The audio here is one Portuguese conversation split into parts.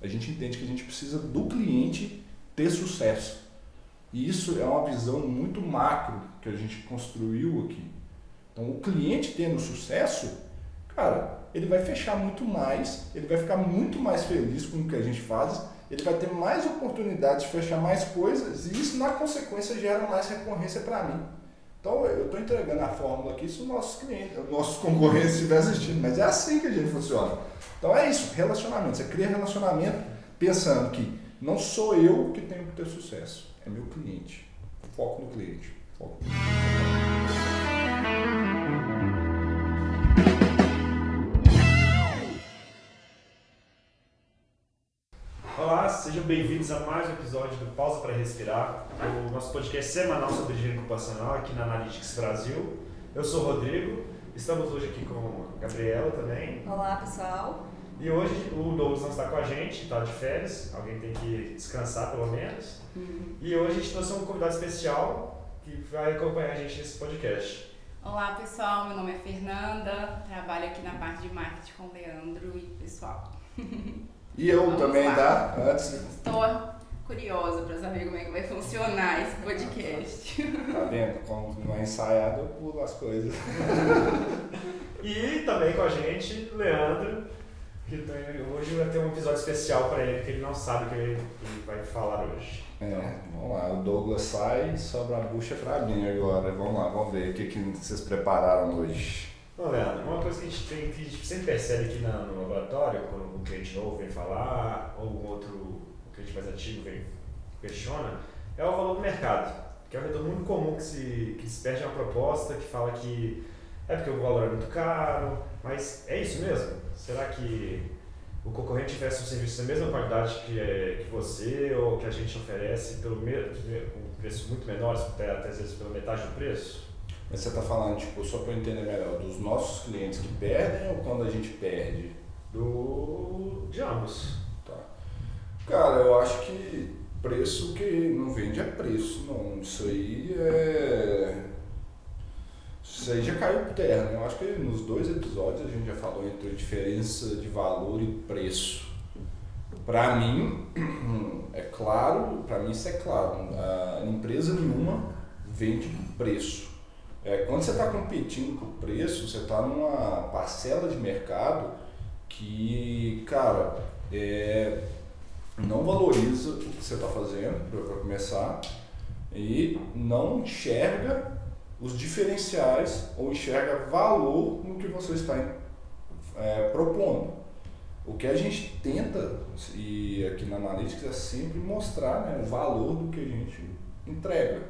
A gente entende que a gente precisa do cliente ter sucesso. E isso é uma visão muito macro que a gente construiu aqui. Então, o cliente tendo sucesso, cara, ele vai fechar muito mais, ele vai ficar muito mais feliz com o que a gente faz, ele vai ter mais oportunidades de fechar mais coisas e isso, na consequência, gera mais recorrência para mim. Então, eu estou entregando a fórmula aqui se os nossos clientes, os nossos concorrentes estiverem assistindo, mas é assim que a gente funciona. Então, é isso, relacionamento. Você cria relacionamento pensando que não sou eu que tenho que ter sucesso, é meu cliente. Foco no cliente. Foco no cliente. Sejam bem-vindos a mais um episódio do Pausa para Respirar, o nosso podcast semanal sobre higiene ocupacional aqui na Analytics Brasil. Eu sou o Rodrigo, estamos hoje aqui com a Gabriela também. Olá, pessoal. E hoje o Douglas não está com a gente, está de férias, alguém tem que descansar pelo menos. Uhum. E hoje a gente trouxe um convidado especial que vai acompanhar a gente nesse podcast. Olá pessoal, meu nome é Fernanda, trabalho aqui na parte de marketing com o Leandro e pessoal. E eu Vamos também, lá. tá? Antes, Estou curiosa para saber como é que vai funcionar esse podcast. tá vendo? Como não é ensaiado, eu pulo as coisas. E também com a gente, Leandro, que tem- hoje vai ter um episódio especial para ele, que ele não sabe o que ele ele vai falar hoje. É, vamos lá, o Douglas sai e sobra a bucha pra mim agora. Vamos lá, vamos ver o que, que vocês prepararam hoje. Bom, Leandro, uma coisa que a gente, tem, que sempre percebe aqui na- no laboratório, quando um cliente novo vem falar, ou um outro um cliente mais antigo vem questiona, é o valor do mercado. Que é um retorno muito comum que se, que se perde uma proposta que fala que é porque o valor é muito caro, mas é isso mesmo? Será que o concorrente oferece um serviço da mesma qualidade que, é, que você ou que a gente oferece pelo mesmo, com preços muito menores, até, até às vezes pela metade do preço? Mas você tá falando, tipo, só pra eu entender melhor, dos nossos clientes que perdem ou quando a gente perde? Do, de ambos. Tá. Cara, eu acho que preço que não vende é preço, não. Isso aí é. Isso aí já caiu por terra, né? Eu acho que nos dois episódios a gente já falou entre a diferença de valor e preço. Pra mim, é claro, pra mim isso é claro, a empresa nenhuma vende preço. É, quando você está competindo por preço, você está numa parcela de mercado que, cara, é, não valoriza o que você está fazendo, para começar, e não enxerga os diferenciais ou enxerga valor no que você está é, propondo. O que a gente tenta, e aqui na Analytics, é sempre mostrar né, o valor do que a gente entrega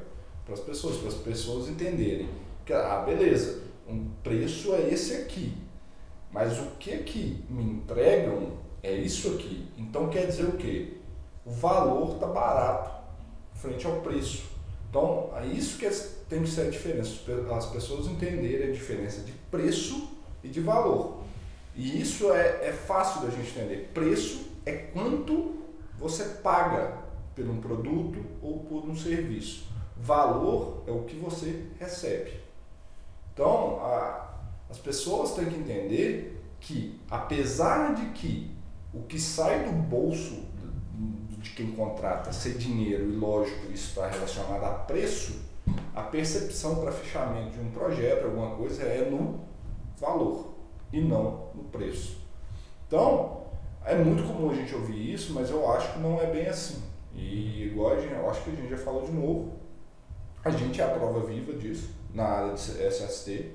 para as pessoas, para as pessoas entenderem que, ah, beleza, um preço é esse aqui, mas o que que me entregam é isso aqui. Então quer dizer o quê? O valor está barato frente ao preço. Então, é isso que é- tem que ser a diferença, as pessoas entenderem a diferença de preço e de valor. E isso é, é fácil da gente entender. Preço é quanto você paga por um produto ou por um serviço. Valor é o que você recebe. Então, a- as pessoas têm que entender que, apesar de que o que sai do bolso de- quem contrata ser dinheiro e lógico isso está relacionado a preço, a percepção para fechamento de um projeto, alguma coisa, é no valor e não no preço. Então, é muito comum a gente ouvir isso, mas eu acho que não é bem assim. E igual a gente, eu acho que a gente já falou de novo, a gente é a prova viva disso na área de SST,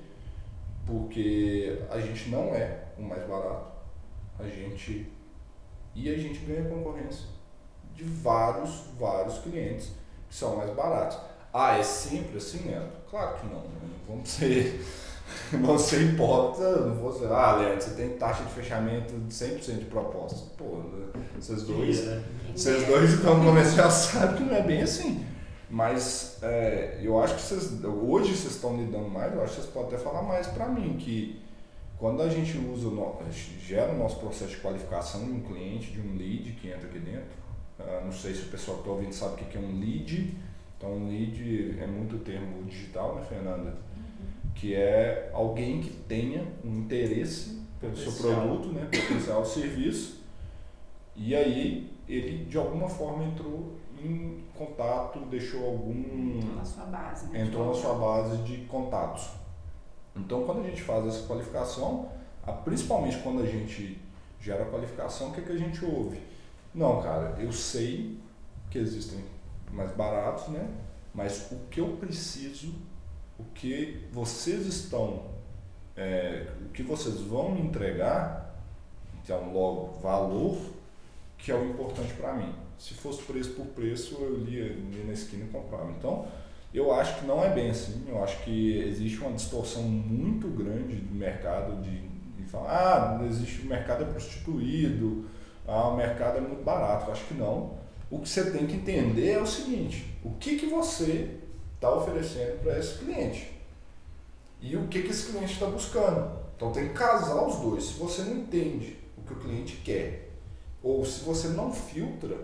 porque a gente não é o mais barato, a gente e a gente ganha concorrência de vários, vários clientes que são mais baratos. Ah, é sempre assim, Leandro? Claro que não. né? Vamos ser, vamos ser hipócritas, não vou ser, ah, Leandro, você tem taxa de fechamento de 100% de proposta. Pô, vocês dois, Queria, né? vocês dois estão no comercial sabem que não é bem assim. Mas é, eu acho que vocês, hoje vocês estão lidando mais, eu acho que vocês podem até falar mais para mim, que quando a gente usa, no- gera o nosso processo de qualificação de um cliente, de um lead que entra aqui dentro, ah, não sei se o pessoal que está ouvindo sabe o que é um lead, então um lead é muito termo digital, né Fernanda? Que é alguém que tenha um interesse pelo seu produto, né, potencial serviço, E aí ele de alguma forma entrou em contato, deixou algum. Entrou na sua base, né? Entrou na sua base de contatos. Então quando a gente faz essa qualificação, principalmente quando a gente gera a qualificação, o que, que a gente ouve? Não, cara, eu sei que existem mais baratos, né? Mas o que eu preciso, o que vocês estão, é, o que vocês vão me entregar, então logo valor, que é o importante para mim. Se fosse preço por preço, eu lia, lia na esquina e comprava. Então, eu acho que não é bem assim. Eu acho que existe uma distorção muito grande do mercado de, de falar, ah, existe o mercado é prostituído, ah, o mercado é muito barato. Eu acho que não. O que você tem que entender é o seguinte: o que, que você está oferecendo para esse cliente e o que, que esse cliente está buscando. Então tem que casar os dois. Se você não entende o que o cliente quer, ou se você não filtra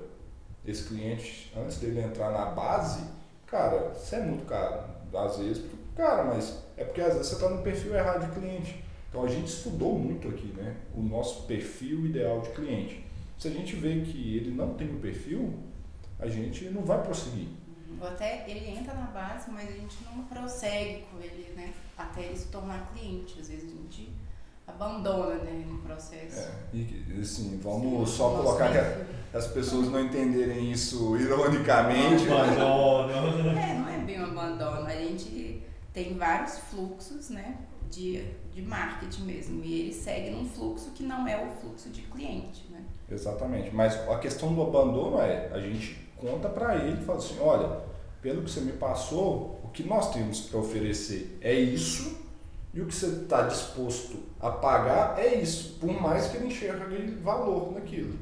esse cliente antes dele entrar na base, cara, isso é muito caro. Às vezes, cara, mas é porque às vezes você está no perfil errado de cliente. Então a gente estudou muito aqui, né? O nosso perfil ideal de cliente. Se a gente vê que ele não tem o perfil, a gente não vai prosseguir. Ou até ele entra na base, mas a gente não prossegue com ele, né? Até ele se tornar cliente. Às vezes a gente abandona né, no processo. É, e assim, vamos Sim, só colocar que as pessoas não entenderem isso ironicamente. Abandono. é, não é bem um abandono. A gente tem vários fluxos, né? De, de marketing mesmo. E ele segue num fluxo que não é o fluxo de cliente, né? Exatamente. Mas a questão do abandono é, a gente conta para ele e fala assim, olha, pelo que você me passou, o que nós temos para oferecer é isso e o que você está disposto a pagar é isso, por mais que ele enxergue valor naquilo.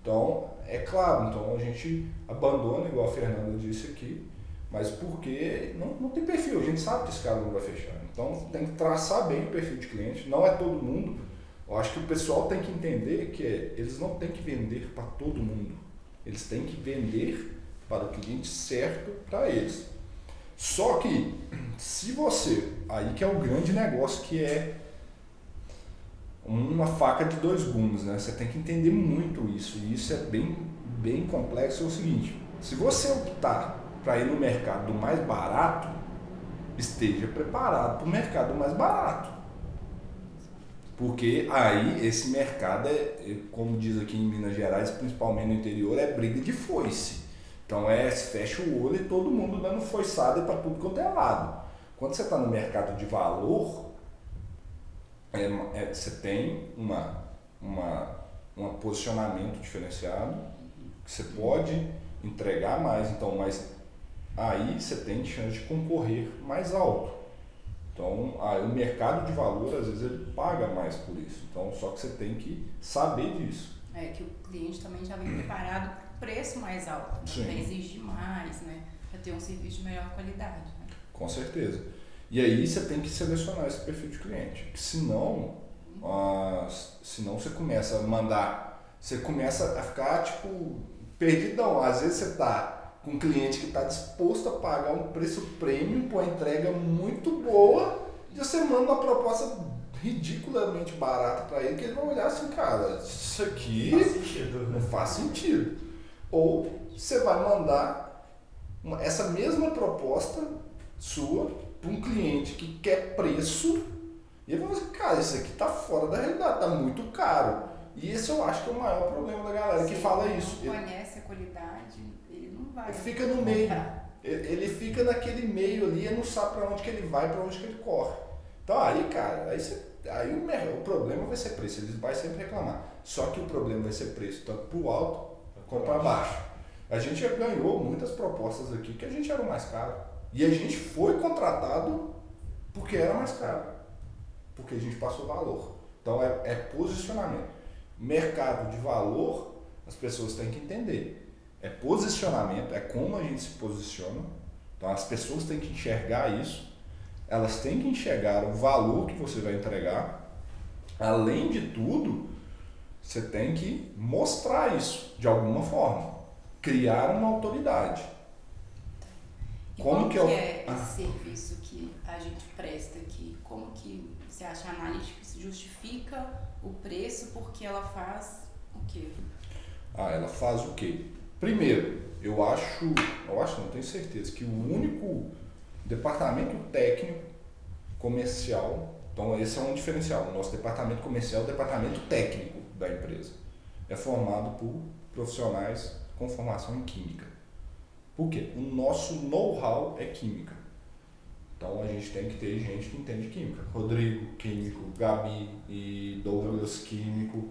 Então, é claro, então a gente abandona, igual a Fernanda disse aqui, mas porque não, não tem perfil, a gente sabe que esse cara não vai fechar. Então tem que traçar bem o perfil de cliente, não é todo mundo eu acho que o pessoal tem que entender que eles não têm que vender para todo mundo. Eles têm que vender para o cliente certo para eles. Só que se você, aí que é o grande negócio que é uma faca de dois gumes, né? Você tem que entender muito isso e isso é bem bem complexo é o seguinte: se você optar para ir no mercado mais barato, esteja preparado para o mercado mais barato. Porque aí esse mercado é, como diz aqui em Minas Gerais, principalmente no interior, é briga de foice. Então é fecha o olho e todo mundo dando foiçada para tudo quanto é lado. Quando você está no mercado de valor, é, é, você tem uma, uma, um posicionamento diferenciado, que você pode entregar mais, então, mas aí você tem chance de concorrer mais alto. Então, o mercado de valor, às vezes, ele paga mais por isso. Então, só que você tem que saber disso. É que o cliente também já vem preparado preço mais alto, né? para exigir mais, né? para ter um serviço de melhor qualidade. Né? Com certeza. E aí você tem que selecionar esse perfil de cliente. Senão, ah, senão você começa a mandar, você começa a ficar tipo perdidão. Às vezes você está com um cliente que está disposto a pagar um preço premium por uma entrega muito boa e você manda uma proposta ridiculamente barata para ele que ele vai olhar assim, cara, isso aqui faz não faz sentido. Ou você vai mandar uma, essa mesma proposta sua para um cliente que quer preço e ele vai falar assim, cara, isso aqui está fora da realidade, está muito caro. E esse eu acho que é o maior problema da galera que fala isso. Não conhece a qualidade vai. Fica no meio. Ele fica naquele meio ali e não sabe para onde que ele vai, para onde que ele corre. Então aí, cara, aí, você, aí o, o problema vai ser preço, ele vai sempre reclamar. Só que o problema vai ser preço, tanto para o alto para baixo. A gente ganhou muitas propostas aqui que a gente era o mais caro. E a gente foi contratado porque era mais caro. Porque a gente passou valor. Então é, é posicionamento. Mercado de valor, as pessoas têm que entender é posicionamento, é como a gente se posiciona. Então as pessoas têm que enxergar isso, elas têm que enxergar o valor que você vai entregar. Além de tudo, você tem que mostrar isso de alguma forma, criar uma autoridade. E como, como que, é, é esse ah. serviço que a gente presta aqui? Como que você acha analítico que justifica o preço porque ela faz o quê? Ah, ela faz o quê? Primeiro, eu acho, eu acho, não tenho certeza, que o único departamento técnico comercial, então esse é um diferencial, o nosso departamento comercial é o departamento técnico da empresa. É formado por profissionais com formação em química. Por quê? O nosso know-how é química. Então a gente tem que ter gente que entende química. Rodrigo, químico, Gabi e Douglas, químico.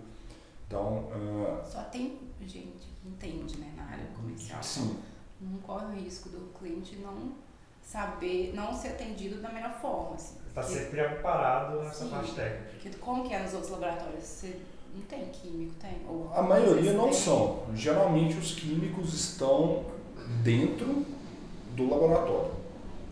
Então. Uh... Só tem gente que entende né, na área comercial. Sim. Então, não corre o risco do cliente não saber, não ser atendido da melhor forma. Assim. Está sempre preparado nessa Sim, parte técnica. Porque como que é nos outros laboratórios? Você não tem químico, tem? Ou a maioria não tem? são. Geralmente os químicos estão dentro do laboratório.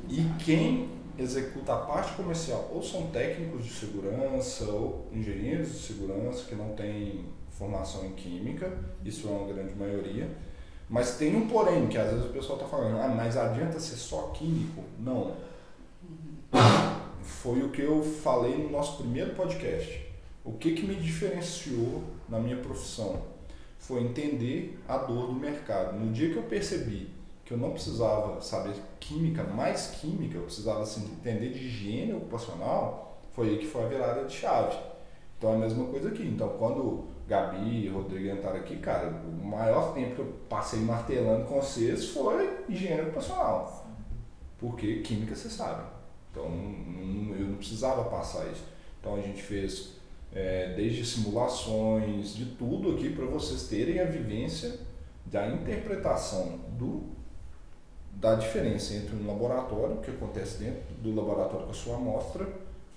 E quem executa a parte comercial ou são técnicos de segurança ou engenheiros de segurança que não têm formação em química, isso é uma grande maioria. Mas tem um porém, que às vezes o pessoal está falando, ah, mas adianta ser só químico? Não. Foi o que eu falei no nosso primeiro podcast. O que, que me diferenciou na minha profissão? Foi entender a dor do mercado. No dia que eu percebi que eu não precisava saber química, mais química, eu precisava assim, entender de higiene ocupacional, foi aí que foi a virada de chave. Então é a mesma coisa aqui. Então quando Gabi e Rodrigo entraram aqui, cara, o maior tempo que eu passei martelando com vocês foi higiene ocupacional. Porque química você sabe. Então eu não precisava passar isso. Então a gente fez é, desde simulações, de tudo aqui para vocês terem a vivência da interpretação do da diferença entre um laboratório, que acontece dentro do laboratório com a sua amostra,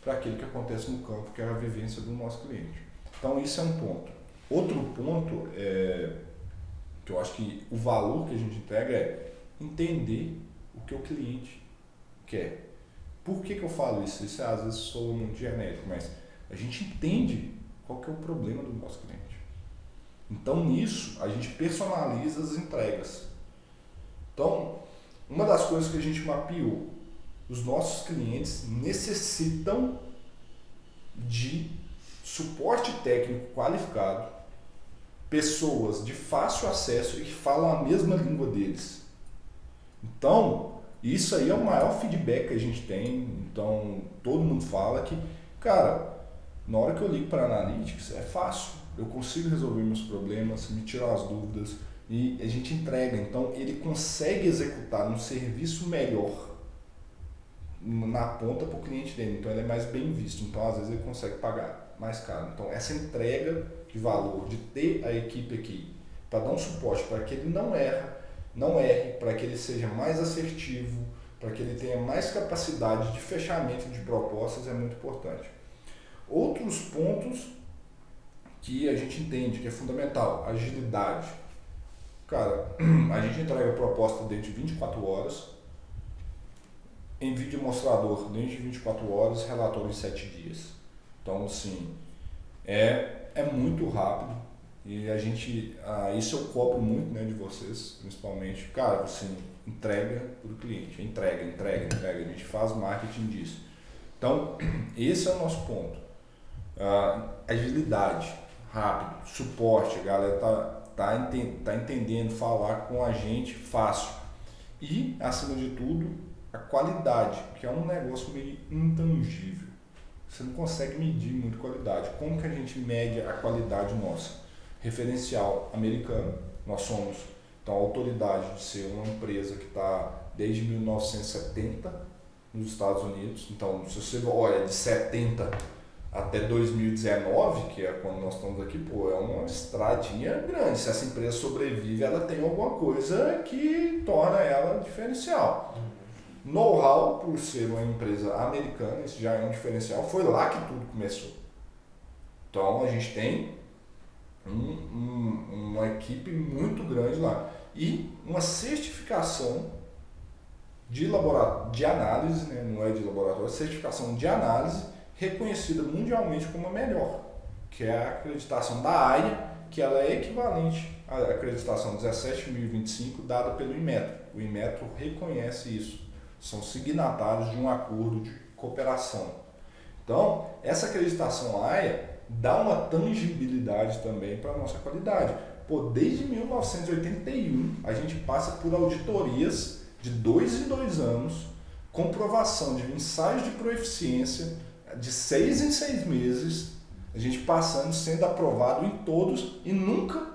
para aquilo que acontece no campo, que é a vivência do nosso cliente. Então, isso é um ponto. Outro ponto é, que eu acho que o valor que a gente entrega é entender o que o cliente quer. Por que, que eu falo isso? Isso às vezes sou muito genérico, mas a gente entende qual que é o problema do nosso cliente. Então, nisso, a gente personaliza as entregas. Então, uma das coisas que a gente mapeou, os nossos clientes necessitam de suporte técnico qualificado, pessoas de fácil acesso e que falam a mesma língua deles. Então, isso aí é o maior feedback que a gente tem. Então, todo mundo fala que, cara, na hora que eu ligo para Analytics é fácil. Eu consigo resolver meus problemas, me tirar as dúvidas e a gente entrega. Então ele consegue executar um serviço melhor na ponta para o cliente dele. Então ele é mais bem visto. Então às vezes ele consegue pagar mais caro. Então essa entrega de valor, de ter a equipe aqui para dar um suporte para que ele não erre, não erre, para que ele seja mais assertivo, para que ele tenha mais capacidade de fechamento de propostas é muito importante. Outros pontos que a gente entende que é fundamental, agilidade Cara, a gente entrega a proposta dentro de 24 horas, em vídeo mostrador dentro de 24 horas, relatório em 7 dias. Então, assim, é, é muito rápido e a gente, ah, isso eu cobro muito né, de vocês, principalmente. Cara, assim, entrega para o cliente, entrega, entrega, entrega. A gente faz marketing disso. Então, esse é o nosso ponto. Ah, agilidade, rápido, suporte, a galera tá tá, enten tá entendendo falar com a gente fácil. E, acima de tudo, a qualidade, que é um negócio meio intangível. Você não consegue medir muito qualidade. Como que a gente mede a qualidade nossa? Referencial americano, nós somos então, a autoridade de ser uma empresa que está desde 1970 nos Estados Unidos. Então, se você olha de 70 até 2019, que é quando nós estamos aqui, pô, é uma estradinha grande. Se essa empresa sobrevive, ela tem alguma coisa que torna ela diferencial. Know-how, por ser uma empresa americana, isso já é um diferencial, foi lá que tudo começou. Então a gente tem um, um, uma equipe muito grande lá. E uma certificação de, laboratório, de análise, né? não é de laboratório, certificação de análise reconhecida mundialmente como a melhor, que é a acreditação da AIA, que ela é equivalente à acreditação 17025 dada pelo Inmetro. O Inmetro reconhece isso. São signatários de um acordo de cooperação. Então, essa acreditação AIA dá uma tangibilidade também para a nossa qualidade. pô, desde 1981 a gente passa por auditorias de dois em dois anos, comprovação de ensaios de proeficiência de seis em seis meses, a gente passando, sendo aprovado em todos e nunca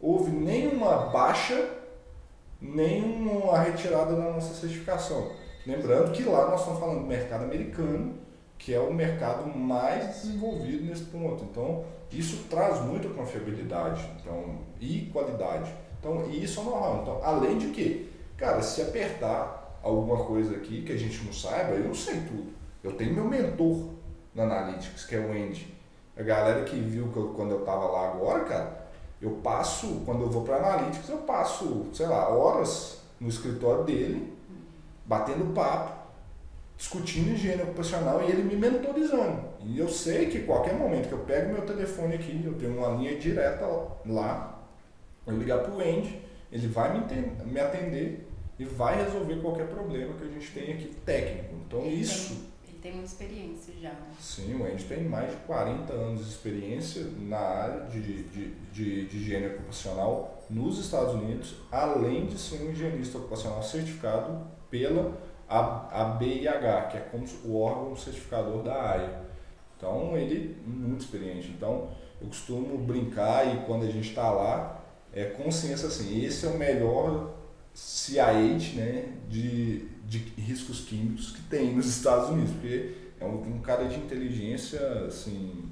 houve nenhuma baixa, nenhuma retirada da nossa certificação. Lembrando que lá nós estamos falando do mercado americano, que é o mercado mais desenvolvido nesse ponto. Então, isso traz muita confiabilidade então, e qualidade. Então, isso é normal. Então, além de que, cara, se apertar alguma coisa aqui que a gente não saiba, eu não sei tudo. Eu tenho meu mentor na Analytics, que é o Andy. A galera que viu que eu, quando eu estava lá agora, cara, eu passo, quando eu vou para Analytics, eu passo, sei lá, horas no escritório dele, batendo papo, discutindo higiene ocupacional e ele me mentorizando. E eu sei que qualquer momento que eu pego meu telefone aqui, eu tenho uma linha direta lá, eu ligar para o Andy, ele vai me, me atender e vai resolver qualquer problema que a gente tem aqui técnico. Então isso. Tem, muita experiência já. Né? Sim, o Andy tem mais de 40 anos de experiência na área de, de, de, de higiene ocupacional nos Estados Unidos, além de ser um higienista ocupacional certificado pela ABIH, que é como o órgão certificador da AIA. Então ele é muito experiente. Então eu costumo brincar e quando a gente está lá, é consciência assim, esse é o melhor CIH né, de, de riscos químicos que tem nos Estados Unidos, porque é um, um cara de inteligência assim,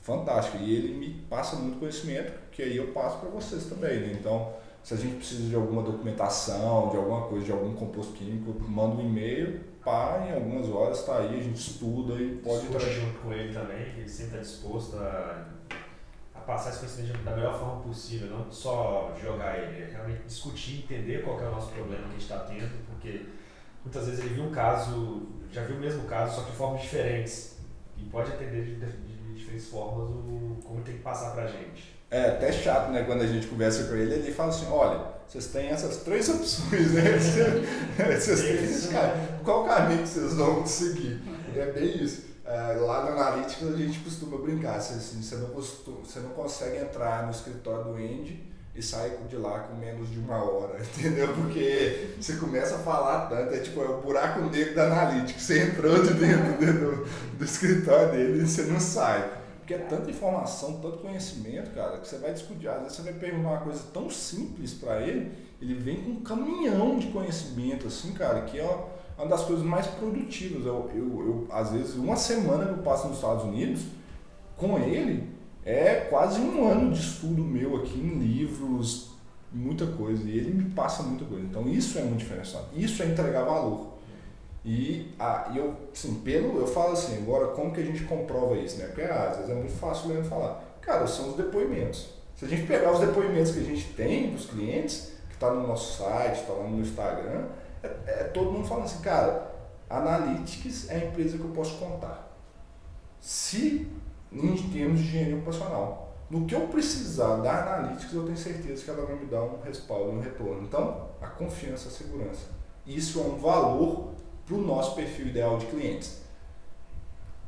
fantástica e ele me passa muito conhecimento que aí eu passo para vocês também. Né? Então, se a gente precisa de alguma documentação, de alguma coisa, de algum composto químico, manda um e-mail, pá, em algumas horas está aí, a gente estuda e pode estar junto com ele também, que ele sempre está disposto a, a passar esse conhecimento da melhor forma possível, não só jogar ele, é realmente discutir, entender qual é o nosso problema que a gente está tendo, porque muitas vezes ele viu um caso, já viu o mesmo caso, só que de formas diferentes, e pode atender de, de diferentes formas o, como tem que passar para a gente. É até chato, né? Quando a gente conversa com ele, ele fala assim, olha, vocês têm essas três opções, né? vocês têm, cara, qual caminho que vocês vão seguir? É bem isso. É, lá no Analytics a gente costuma brincar, assim, você, não costuma, você não consegue entrar no escritório do Andy e sair de lá com menos de uma hora, entendeu? Porque você começa a falar tanto, é tipo, é o buraco negro da Analytics, você entrou de dentro do, do escritório dele e você não sai. Porque é tanta informação, tanto conhecimento, cara, que você vai discutir. Às vezes você vai perguntar uma coisa tão simples para ele, ele vem com um caminhão de conhecimento, assim, cara, que é uma das coisas mais produtivas. Eu, eu, eu, às vezes, uma semana que eu passo nos Estados Unidos, com ele, é quase um ano de estudo meu aqui em livros, muita coisa. E ele me passa muita coisa. Então, isso é muito diferenciado. Isso é entregar valor. E ah, eu, assim, pelo, eu falo assim, agora como que a gente comprova isso, né? Porque ah, às vezes é muito fácil mesmo falar. Cara, são os depoimentos. Se a gente pegar os depoimentos que a gente tem dos clientes, que está no nosso site, está lá no Instagram, é, é, todo mundo falando assim, cara, Analytics é a empresa que eu posso contar. Se em termos de higiene ocupacional. No que eu precisar da Analytics, eu tenho certeza que ela vai me dar um respaldo, um retorno. Então, a confiança, a segurança. Isso é um valor para o nosso perfil ideal de clientes.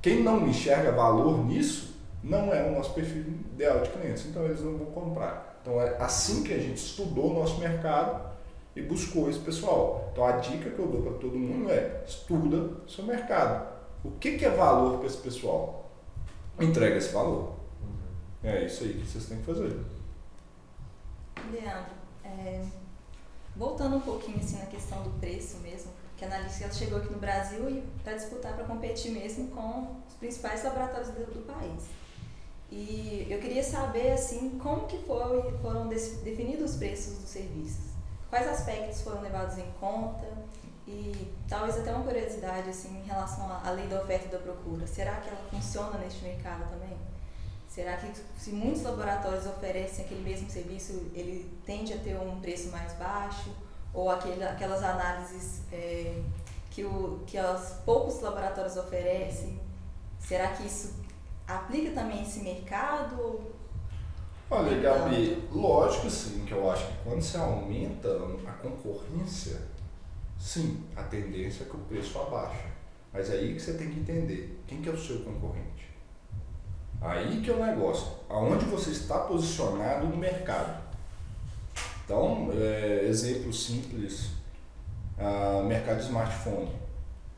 Quem não enxerga valor nisso, não é o nosso perfil ideal de clientes, então eles não vão comprar. Então é assim que a gente estudou o nosso mercado e buscou esse pessoal. Então a dica que eu dou para todo mundo é estuda seu mercado. O que, que é valor para esse pessoal? Entrega esse valor. É isso aí que vocês têm que fazer. Leandro, é, voltando um pouquinho assim na questão do preço mesmo, que a Analytics chegou aqui no Brasil e para disputar, para competir mesmo com os principais laboratórios do, do, país. E eu queria saber assim como que foi, foram definidos os preços dos serviços, quais aspectos foram levados em conta e talvez até uma curiosidade assim em relação à lei da oferta e da procura. Será que ela funciona neste mercado também? Será que se muitos laboratórios oferecem aquele mesmo serviço, ele tende a ter um preço mais baixo? ou aquele, aquelas análises é, que, o, que os poucos laboratórios oferecem? Será que isso aplica também esse mercado? Olha, Gabi, lógico sim, que eu acho que quando você aumenta a concorrência, sim, a tendência é que o preço abaixa. Mas é aí que você tem que entender quem que é o seu concorrente. Aí que é o negócio. Aonde você está posicionado no mercado. Então, é, exemplo simples, uh, mercado de smartphone.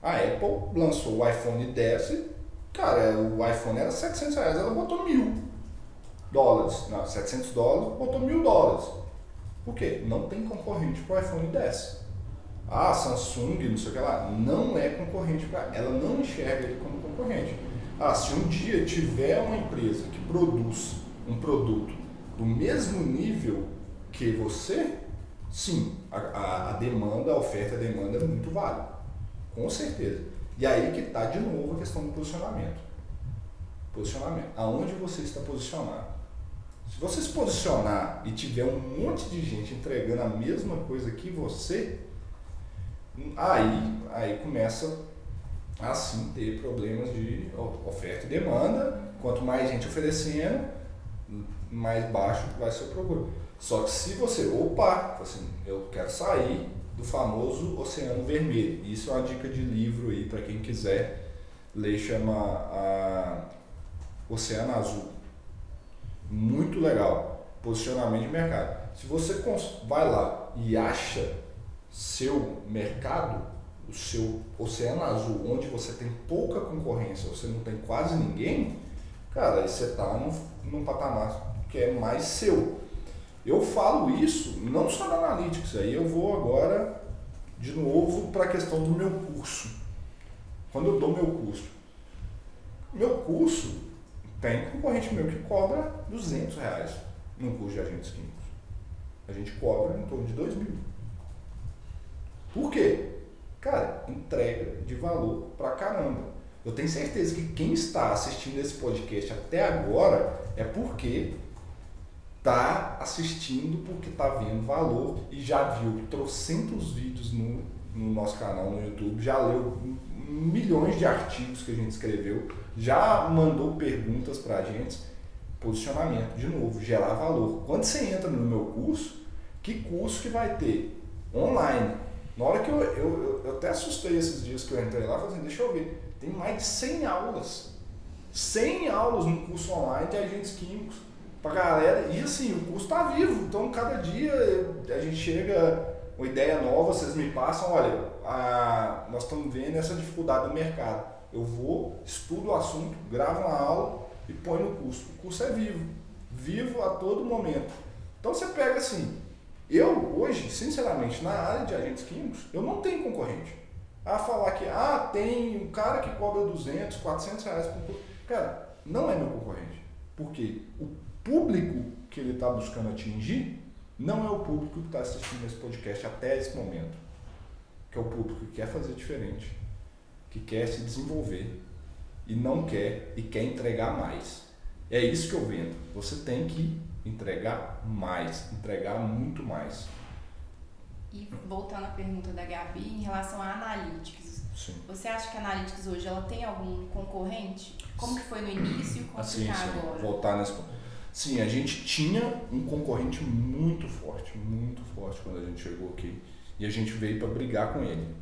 A Apple lançou o iPhone 10 e, cara, o iPhone era 700 reais, ela botou mil dólares. Não, 700 dólares, botou mil dólares. Por quê? Não tem concorrente para o iPhone 10. Ah, Samsung, não sei o que lá, não é concorrente para ela, não enxerga ele como concorrente. Ah, se um dia tiver uma empresa que produz um produto do mesmo nível que você, sim, a, a, a demanda, a oferta e a demanda é muito válida. Com certeza. E aí que está de novo a questão do posicionamento. Posicionamento. Aonde você está posicionado? Se você se posicionar e tiver um monte de gente entregando a mesma coisa que você, aí, aí começa a sim ter problemas de oferta e demanda. Quanto mais gente oferecendo, mais baixo vai ser o procura. Só que se você, opa, assim, eu quero sair do famoso Oceano Vermelho. Isso é uma dica de livro aí para quem quiser ler, chama a Oceano Azul. Muito legal. Posicionamento de mercado. Se você vai lá e acha seu mercado, o seu oceano azul, onde você tem pouca concorrência, você não tem quase ninguém, cara, aí você está num, num patamar que é mais seu. Eu falo isso não só na Analytics, aí eu vou agora de novo para a questão do meu curso. Quando eu dou meu curso. Meu curso tem concorrente meu que cobra 200 reais num curso de agentes químicos. A gente cobra em torno de 2 mil. Por quê? Cara, entrega de valor pra caramba. Eu tenho certeza que quem está assistindo esse podcast até agora é porque tá assistindo porque tá vendo valor e já viu trocentos vídeos no, no nosso canal no YouTube, já leu milhões de artigos que a gente escreveu, já mandou perguntas para a gente. Posicionamento, de novo, gerar valor. Quando você entra no meu curso, que curso que vai ter? Online. Na hora que eu, eu, eu até assustei esses dias que eu entrei lá, falei assim, deixa eu ver, tem mais de 100 aulas. 100 aulas no curso online de agentes químicos pra galera. E assim, o curso tá vivo, então cada dia a gente chega uma ideia nova, vocês me passam, olha, a, nós estamos vendo essa dificuldade do mercado. Eu vou, estudo o assunto, gravo uma aula e põe no curso. O curso é vivo, vivo a todo momento. Então você pega assim, eu hoje, sinceramente, na área de agentes químicos, eu não tenho concorrente. A falar que, ah, tem um cara que cobra 200, 400 reais por. Cara, não é meu concorrente. Porque o público que ele está buscando atingir não é o público que está assistindo esse podcast até esse momento. Que é o público que quer fazer diferente, que quer se desenvolver e não quer e quer entregar mais. É isso que eu vendo. Você tem que entregar mais, entregar muito mais. E voltando à pergunta da Gabi, em relação a Analytics, Sim. você acha que a Analytics hoje ela tem algum concorrente? Como que foi no início e como assim, está agora? Voltar nesse ponto. Sim, a gente tinha um concorrente muito forte, muito forte quando a gente chegou aqui. E a gente veio para brigar com ele.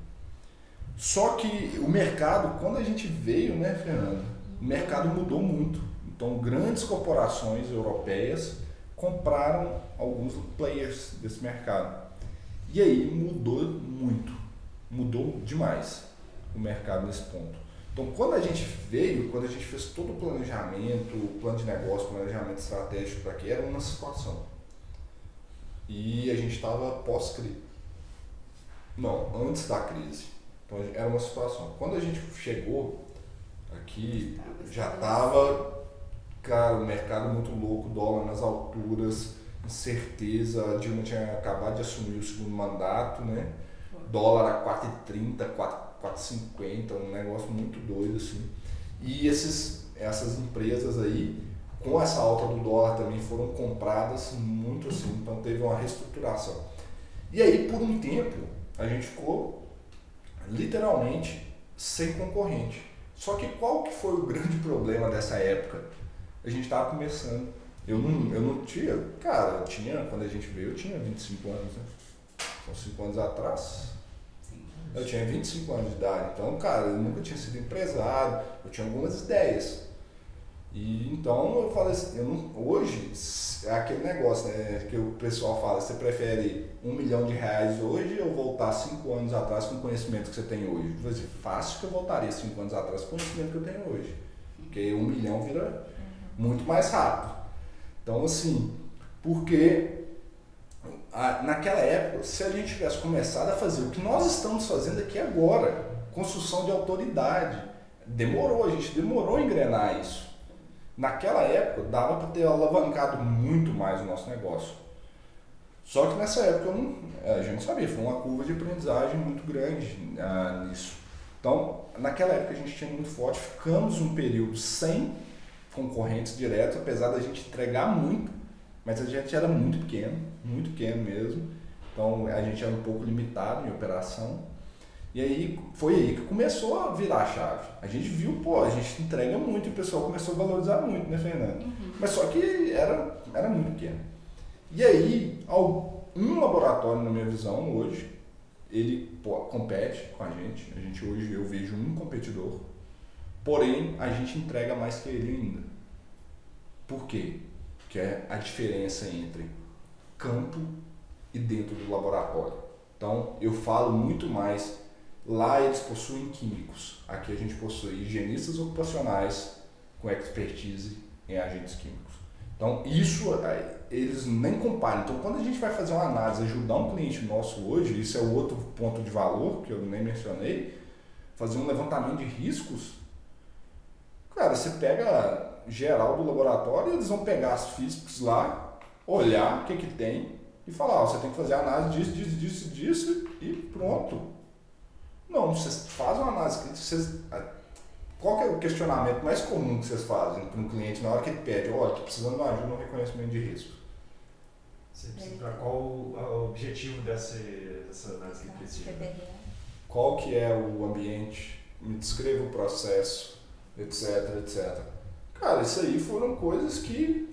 Só que o mercado, quando a gente veio, né, Fernando, o mercado mudou muito. Então, grandes corporações europeias compraram alguns players desse mercado. E aí mudou muito, mudou demais o mercado nesse ponto. Então, quando a gente veio, quando a gente fez todo o planejamento, plano de negócio, planejamento estratégico para aqui, era uma situação. E a gente estava pós-crise. Não, antes da crise. Então, era uma situação. Quando a gente chegou aqui, já estava, cara, o mercado muito louco, dólar nas alturas, incerteza. A Dilma tinha acabado de assumir o segundo mandato, né? Dólar a 4,30, 4 4,50, um negócio muito doido assim. E esses, essas empresas aí, com essa alta do dólar também foram compradas muito assim, então teve uma reestruturação. E aí por um tempo a gente ficou literalmente sem concorrente. Só que qual que foi o grande problema dessa época? A gente estava começando. Eu não, eu não tinha, cara, eu tinha, quando a gente veio, eu tinha 25 anos, né? São 5 anos atrás. Eu tinha 25 anos de idade, então, cara, eu nunca tinha sido empresário, eu tinha algumas ideias. E então eu falei assim, eu não, hoje é aquele negócio, né? Que o pessoal fala, você prefere um milhão de reais hoje ou voltar cinco anos atrás com o conhecimento que você tem hoje? Eu falei assim, fácil que eu voltaria cinco anos atrás com o conhecimento que eu tenho hoje. Porque um milhão vira muito mais rápido. Então assim, porque a, naquela época, se a gente tivesse começado a fazer o que nós estamos fazendo aqui agora, construção de autoridade, demorou, a gente demorou a engrenar isso. Naquela época, dava para ter alavancado muito mais o nosso negócio. Só que nessa época não, a gente sabia, foi uma curva de aprendizagem muito grande ah, nisso. Então, naquela época a gente tinha muito forte, ficamos um período sem concorrentes diretos, apesar da gente entregar muito, mas a gente era muito pequeno, muito pequeno mesmo. Então a gente era um pouco limitado em operação. E aí foi aí que começou a virar a chave. A gente viu, pô, a gente entrega muito e o pessoal começou a valorizar muito, né, Fernando? Uhum. Mas só que era, era muito pequeno. E aí, um laboratório, na minha visão, hoje, ele pô, compete com a gente. A gente hoje, eu vejo um competidor. Porém, a gente entrega mais que ele ainda. Por quê? Que é a diferença entre campo e dentro do laboratório. Então, eu falo muito mais Lá eles possuem químicos. Aqui a gente possui higienistas ocupacionais com expertise em agentes químicos. Então, isso é, eles nem comparam. Então, quando a gente vai fazer uma análise, ajudar um cliente nosso hoje, isso é outro ponto de valor que eu nem mencionei, fazer um levantamento de riscos. Cara, você pega geral do laboratório, eles vão pegar as físicas lá, olhar o que, que tem e falar: ó, você tem que fazer análise disso, disso, disso, disso e pronto. Não, vocês fazem uma análise crítica, vocês, qual que é o questionamento mais comum que vocês fazem para um cliente na hora que ele pede, olha, estou precisando de uma ajuda no reconhecimento de risco? Para qual o objetivo dessa, dessa análise que precisa? Qual que é o ambiente? Me descreva o processo, etc, etc. Cara, isso aí foram coisas que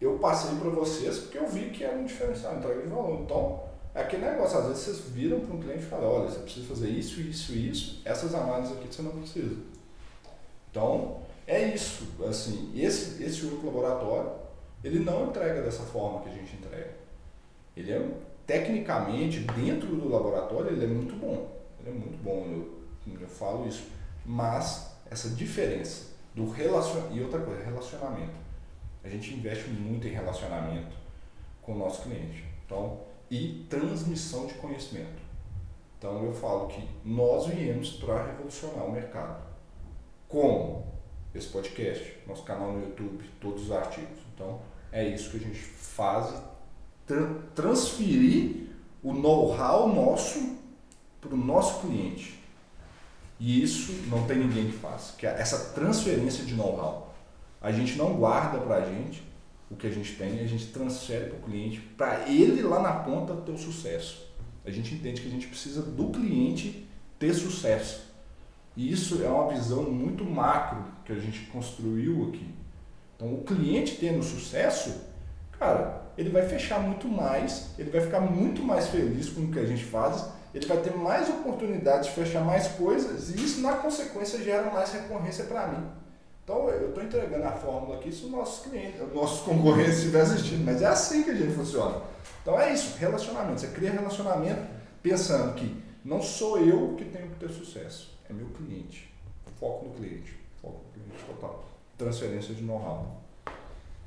eu passei para vocês porque eu vi que era um diferencial, entrega de valor. Então, é aquele negócio, às vezes vocês viram para um cliente e falam, olha, você precisa fazer isso, isso, isso, essas análises aqui você não precisa. Então, é isso, assim, esse, esse outro laboratório, ele não entrega dessa forma que a gente entrega. Ele é, tecnicamente, dentro do laboratório, ele é muito bom. Ele é muito bom, eu, eu falo isso. Mas, essa diferença do relacionamento, e outra coisa, relacionamento. A gente investe muito em relacionamento com o nosso cliente. Então, e transmissão de conhecimento. Então eu falo que nós viemos para revolucionar o mercado. Como? Esse podcast, nosso canal no YouTube, todos os artigos. Então é isso que a gente faz, tra transferir o know-how nosso para o nosso cliente. E isso não tem ninguém que faça, que é essa transferência de know-how. A gente não guarda para a gente, o que a gente tem, a gente transfere para o cliente, para ele lá na ponta ter o sucesso. A gente entende que a gente precisa do cliente ter sucesso. E isso é uma visão muito macro que a gente construiu aqui. Então, o cliente tendo sucesso, cara, ele vai fechar muito mais, ele vai ficar muito mais feliz com o que a gente faz, ele vai ter mais oportunidades de fechar mais coisas e isso, na consequência, gera mais recorrência para mim. Então eu estou entregando a fórmula aqui se os nossos clientes, os nossos concorrentes estiverem assistindo, mas é assim que a gente funciona. Então é isso, relacionamento. Você cria relacionamento pensando que não sou eu que tenho que ter sucesso, é meu cliente. Foco no cliente, foco no cliente total. Transferência de know-how.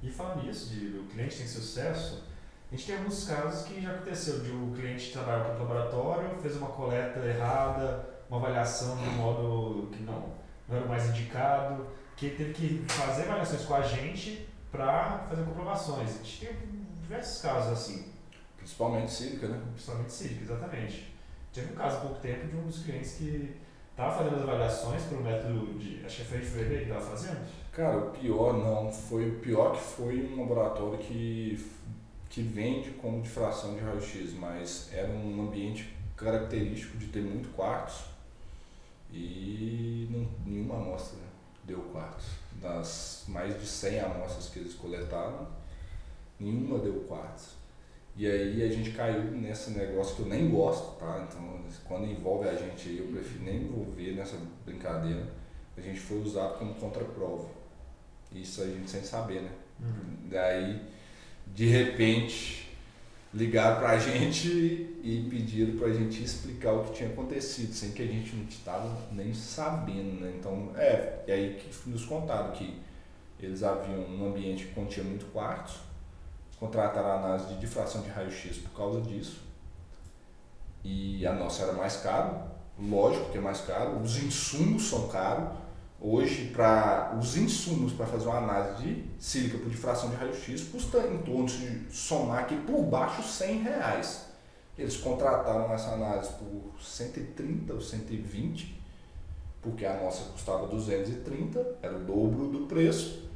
E falando nisso, o cliente tem sucesso, a gente tem alguns casos que já aconteceu de o cliente trabalhar com o laboratório, fez uma coleta errada, uma avaliação de um modo que não, não era o mais indicado que teve que fazer avaliações com a gente para fazer comprovações. A gente tem diversos casos assim. Principalmente sílica, né? Principalmente sílica, exatamente. Teve um caso há pouco tempo de um dos clientes que estava fazendo as avaliações para o método de. Acho que foi de fevereiro que estava fazendo? Cara, o pior não. Foi o pior que foi um laboratório que, que vende como difração de raio-x, mas era um ambiente característico de ter muito quartos e não, nenhuma amostra deu quartos. Das mais de 100 amostras que eles coletaram, nenhuma deu quartos. E aí a gente caiu nesse negócio que eu nem gosto, tá? Então, quando envolve a gente aí, eu prefiro nem envolver nessa brincadeira. A gente foi usado como contraprova. Isso a gente sem saber, né? Uhum. Daí, de repente, ligaram pra gente e pediram pra gente explicar o que tinha acontecido, sem que a gente não estava nem sabendo, né? Então, é, e aí que nos contaram que eles haviam um ambiente que continha muito quartos, contrataram a análise de difração de raio-x por causa disso, e a nossa era mais caro, lógico que é mais caro, os insumos são caros, Hoje, para os insumos para fazer uma análise de sílica por difração de raio-x custa em torno de somar aqui por baixo 100 reais. Eles contrataram essa análise por 130 ou 120, porque a nossa custava 230, era o dobro do preço.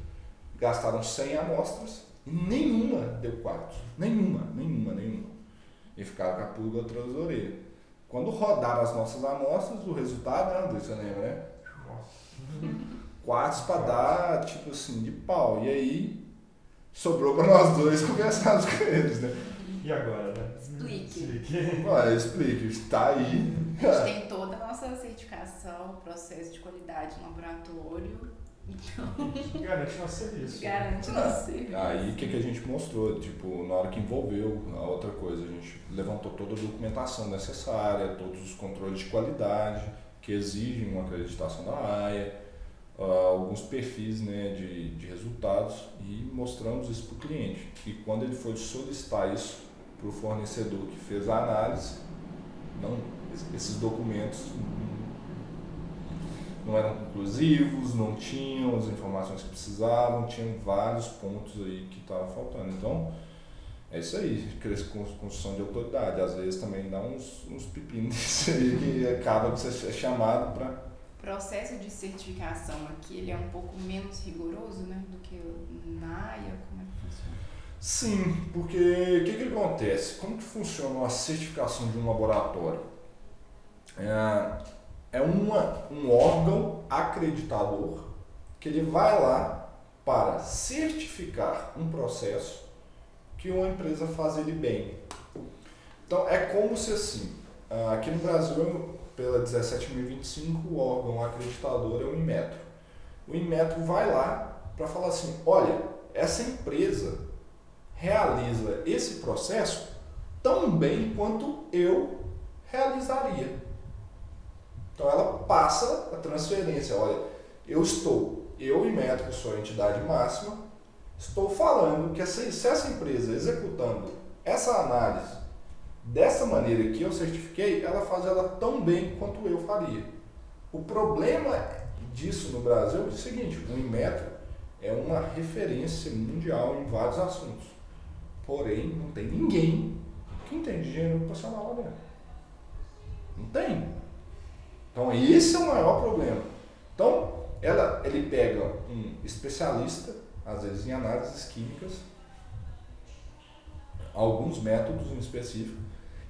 Gastaram 100 amostras e nenhuma deu 4. Nenhuma, nenhuma, nenhuma. E ficaram com a pulga atrás da orelha. Quando rodaram as nossas amostras, o resultado, né, André, você lembra, né? Quartos para dar, tipo assim, de pau. E aí sobrou para nós dois conversarmos com eles, né? E agora, né? Explique. Explique. Ué, explique, está aí. A gente tem toda a nossa certificação, processo de qualidade no laboratório. Então. Garante nosso serviço. Garante nosso serviço. Aí o que, que a gente mostrou? Tipo, na hora que envolveu a outra coisa, a gente levantou toda a documentação necessária, todos os controles de qualidade que exigem uma acreditação da AIA, uh, alguns perfis né, de, de resultados e mostramos isso para o cliente. E quando ele foi solicitar isso para o fornecedor que fez a análise, não, esses documentos não eram conclusivos, não tinham as informações que precisavam, tinham vários pontos aí que estavam faltando. Então, é isso aí, construção de autoridade. Às vezes também dá uns, uns pepinos disso aí que acaba de ser chamado para. O processo de certificação aqui ele é um pouco menos rigoroso né, do que na AIA, como é que funciona? Sim, porque o que, que acontece? Como que funciona a certificação de um laboratório? É, é uma, um órgão acreditador que ele vai lá para certificar um processo que uma empresa faz ele bem. Então é como se assim, ah, aqui no Brasil, pela 17.025, o órgão acreditador é o Inmetro. O Inmetro vai lá para falar assim, olha, essa empresa realiza esse processo tão bem quanto eu realizaria. Então ela passa a transferência, olha, eu estou, eu e Metro, sou a entidade máxima, Estou falando que se essa empresa executando essa análise dessa maneira que eu certifiquei, ela faz ela tão bem quanto eu faria. O problema disso no Brasil é o seguinte, o Inmetro é uma referência mundial em vários assuntos. Porém, não tem ninguém que entende gênero ocupacional lá dentro. Não tem. Então, esse é o maior problema. Então, ela, ele pega um especialista às vezes em análises químicas, alguns métodos em específico,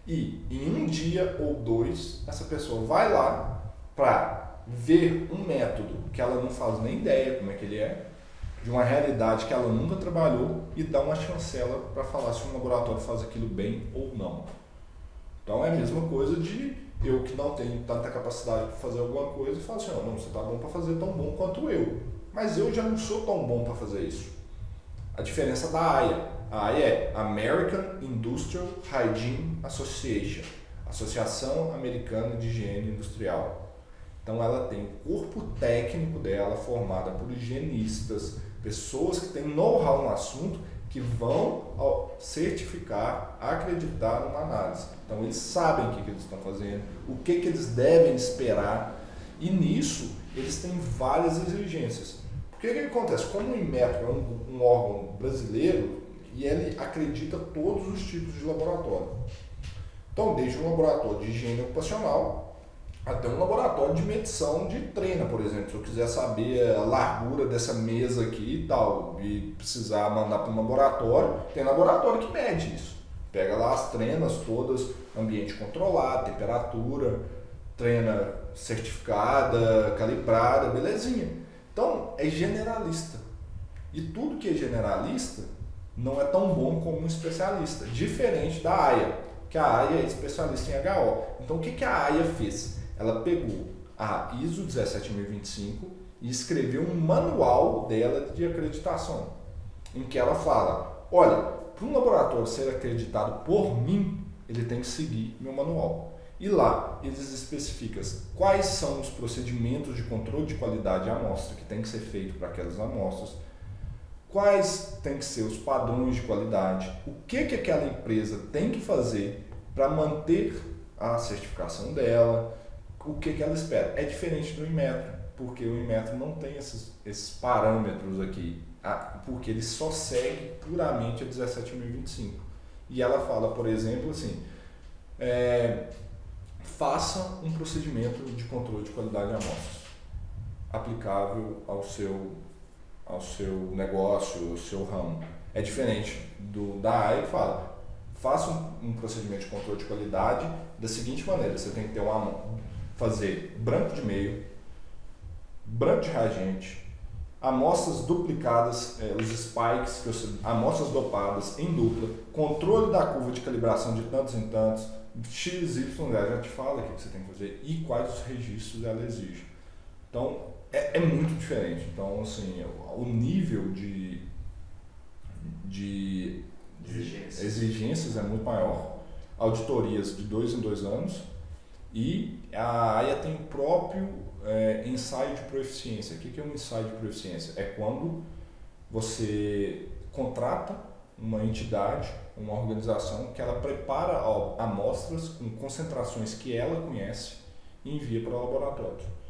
e em um dia ou dois essa pessoa vai lá para ver um método que ela não faz nem ideia como é que ele é, de uma realidade que ela nunca trabalhou e dá uma chancela para falar se um laboratório faz aquilo bem ou não. Então é a mesma coisa de eu que não tenho tanta capacidade para fazer alguma coisa e falo assim, não, você está bom para fazer tão bom quanto eu. Mas eu já não sou tão bom para fazer isso. A diferença da AIA. A AIA é American Industrial Hygiene Association, Associação Americana de Higiene Industrial. Então ela tem o corpo técnico dela formado por higienistas, pessoas que têm know-how no assunto que vão certificar, acreditar numa análise. Então eles sabem o que, que eles estão fazendo, o que, que eles devem esperar e nisso eles têm várias exigências. Porque o que acontece? Como o Inmetro é um, um órgão brasileiro e ele acredita todos os tipos de laboratório. Então, desde um laboratório de higiene ocupacional até um laboratório de medição de treina, por exemplo. Se eu quiser saber a largura dessa mesa aqui e tal, e precisar mandar para um laboratório, tem laboratório que mede isso. Pega lá as trenas todas, ambiente controlado, temperatura, treina certificada, calibrada, belezinha. Então, é generalista. E tudo que é generalista não é tão bom como um especialista, diferente da AIA, que a AIA é especialista em HO. Então, o que, que a AIA fez? Ela pegou a ISO 17025 e escrever um manual dela de acreditação, em que ela fala: olha, para um laboratório ser acreditado por mim, ele tem que seguir meu manual. E lá eles especificam quais são os procedimentos de controle de qualidade de amostra que tem que ser feito para aquelas amostras, quais tem que ser os padrões de qualidade, o que, que aquela empresa tem que fazer para manter a certificação dela, o que, que ela espera. É diferente do Inmetro, porque o Inmetro não tem esses, esses parâmetros aqui, porque ele só segue puramente a 17.025. E ela fala, por exemplo, assim, é, faça um procedimento de controle de qualidade de amostras aplicável ao seu, ao seu negócio, ao seu ramo. É diferente do da AIA que fala, faça um, um, procedimento de controle de qualidade da seguinte maneira, você tem que ter uma fazer branco de meio, branco de reagente, amostras duplicadas, é, os spikes, que eu, amostras dopadas em dupla, controle da curva de calibração de tantos em tantos, X, Y, já te fala o que você tem que fazer e quais os registros ela exige. Então, é, é muito diferente. Então, assim, o, nível de, de, de exigências. exigências é muito maior. Auditorias de dois em dois anos. E a AIA tem o próprio é, ensaio de proeficiência. O que é um ensaio de proeficiência? É quando você contrata uma entidade uma organização que ela prepara amostras com concentrações que ela conhece e envia para o laboratório.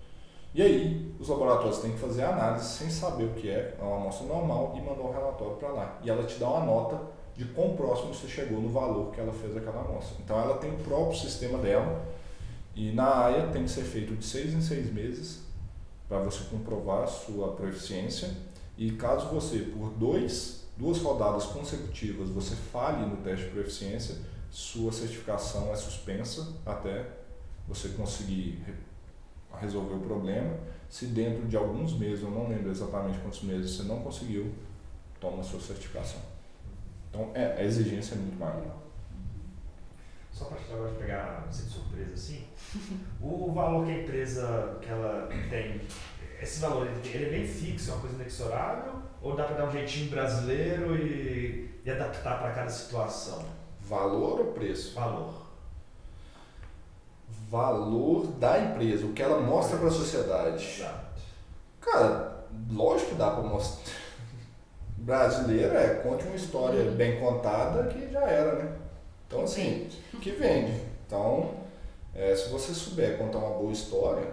E aí, os laboratórios têm que fazer a análise sem saber o que é, é uma amostra normal e mandar o relatório para lá. E ela te dá uma nota de quão próximo você chegou no valor que ela fez aquela amostra. Então, ela tem o próprio sistema dela e na AIA tem que ser feito de seis em seis meses para você comprovar a sua proficiência. E caso você, por dois duas rodadas consecutivas você falhe no teste de proficiência, sua certificação é suspensa até você conseguir resolver o problema. Se dentro de alguns meses, eu não lembro exatamente quantos meses, você não conseguiu, toma sua certificação. Então, é, a exigência é muito maior. Só para agora pegar você de surpresa assim, o valor que a empresa que ela tem, esse valor ele é bem fixo, é uma coisa inexorável ou dá para dar um jeitinho brasileiro e, e adaptar para cada situação? Valor ou preço? Valor. Valor da empresa, o que ela mostra para a sociedade. Exato. Cara, lógico que dá para mostrar. Brasileiro é, conte uma história bem contada que já era, né? Então, assim, que vende. Então, é, se você souber contar uma boa história,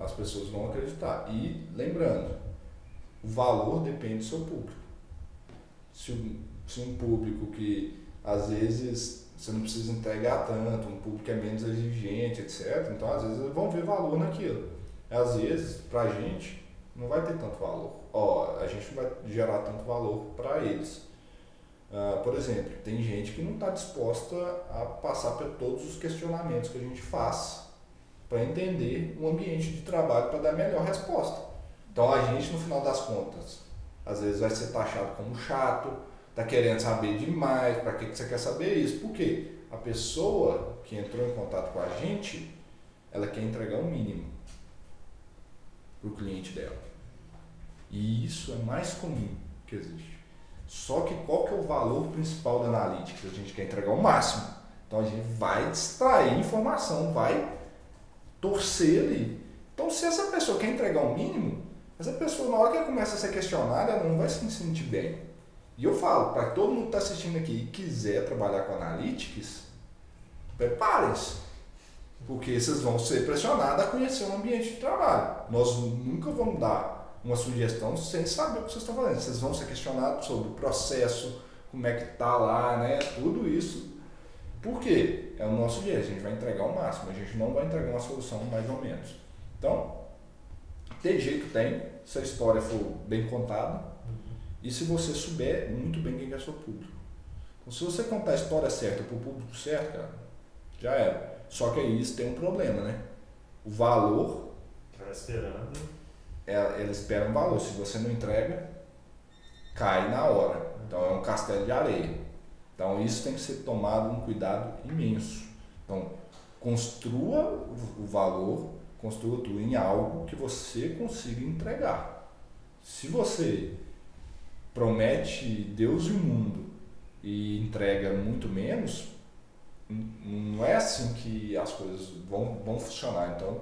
as pessoas vão acreditar. E lembrando, o valor depende do seu público. Se um, se um público que às vezes você não precisa entregar tanto, um público que é menos exigente, etc. Então, às vezes, eles vão ver valor naquilo. Às vezes, para a gente, não vai ter tanto valor. Ó, a gente não vai gerar tanto valor para eles. Uh, por exemplo, tem gente que não está disposta a passar por todos os questionamentos que a gente faz para entender o ambiente de trabalho para dar a melhor resposta. Então a gente, no final das contas, às vezes vai ser taxado como chato, tá querendo saber demais, para que, que você quer saber isso? Por quê? A pessoa que entrou em contato com a gente, ela quer entregar o um mínimo para o cliente dela. E isso é mais comum que existe. Só que qual que é o valor principal da analítica? A gente quer entregar o máximo. Então a gente vai extrair informação, vai torcer ali. Então se essa pessoa quer entregar o mínimo, mas a pessoa, na hora que ela começa a ser questionada, ela não vai se sentir bem. E eu falo, para todo mundo que está assistindo aqui e quiser trabalhar com analytics, preparem-se. Porque vocês vão ser pressionados a conhecer o ambiente de trabalho. Nós nunca vamos dar uma sugestão sem saber o que vocês estão fazendo. Vocês vão ser questionados sobre o processo, como é que está lá, né? Tudo isso. Por quê? É o nosso dia, a gente vai entregar o máximo, a gente não vai entregar uma solução mais ou menos. Então, tem jeito, tem, se a história for bem contada e se você souber muito bem quem é seu público. Então, se você contar a história certa para o público certo, cara, já era. Só que aí isso tem um problema, né? O valor. Tá esperando. É, ela espera um valor. Se você não entrega, cai na hora. Então é um castelo de areia. Então isso tem que ser tomado um cuidado imenso. Então construa o valor construa tudo em algo que você consiga entregar. Se você promete Deus e o mundo e entrega muito menos, não é assim que as coisas vão, vão funcionar. Então,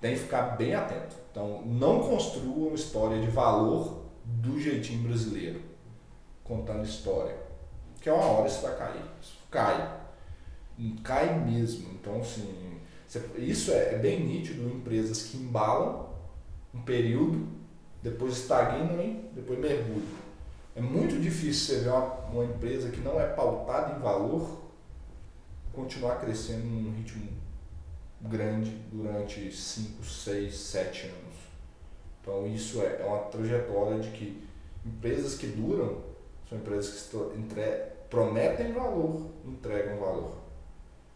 tem que ficar bem atento. Então, não construa uma história de valor do jeitinho brasileiro, contando história. Que é uma hora isso vai cair. Isso cai. Cai mesmo. Então, assim, isso é, é bem nítido em empresas que embalam um período, depois estagnam, depois mergulham. É muito difícil você ver uma, uma empresa que não é pautada em valor continuar crescendo num ritmo grande durante 5, 6, 7 anos. Então isso é, é uma trajetória de que empresas que duram são empresas que prometem valor, entregam valor.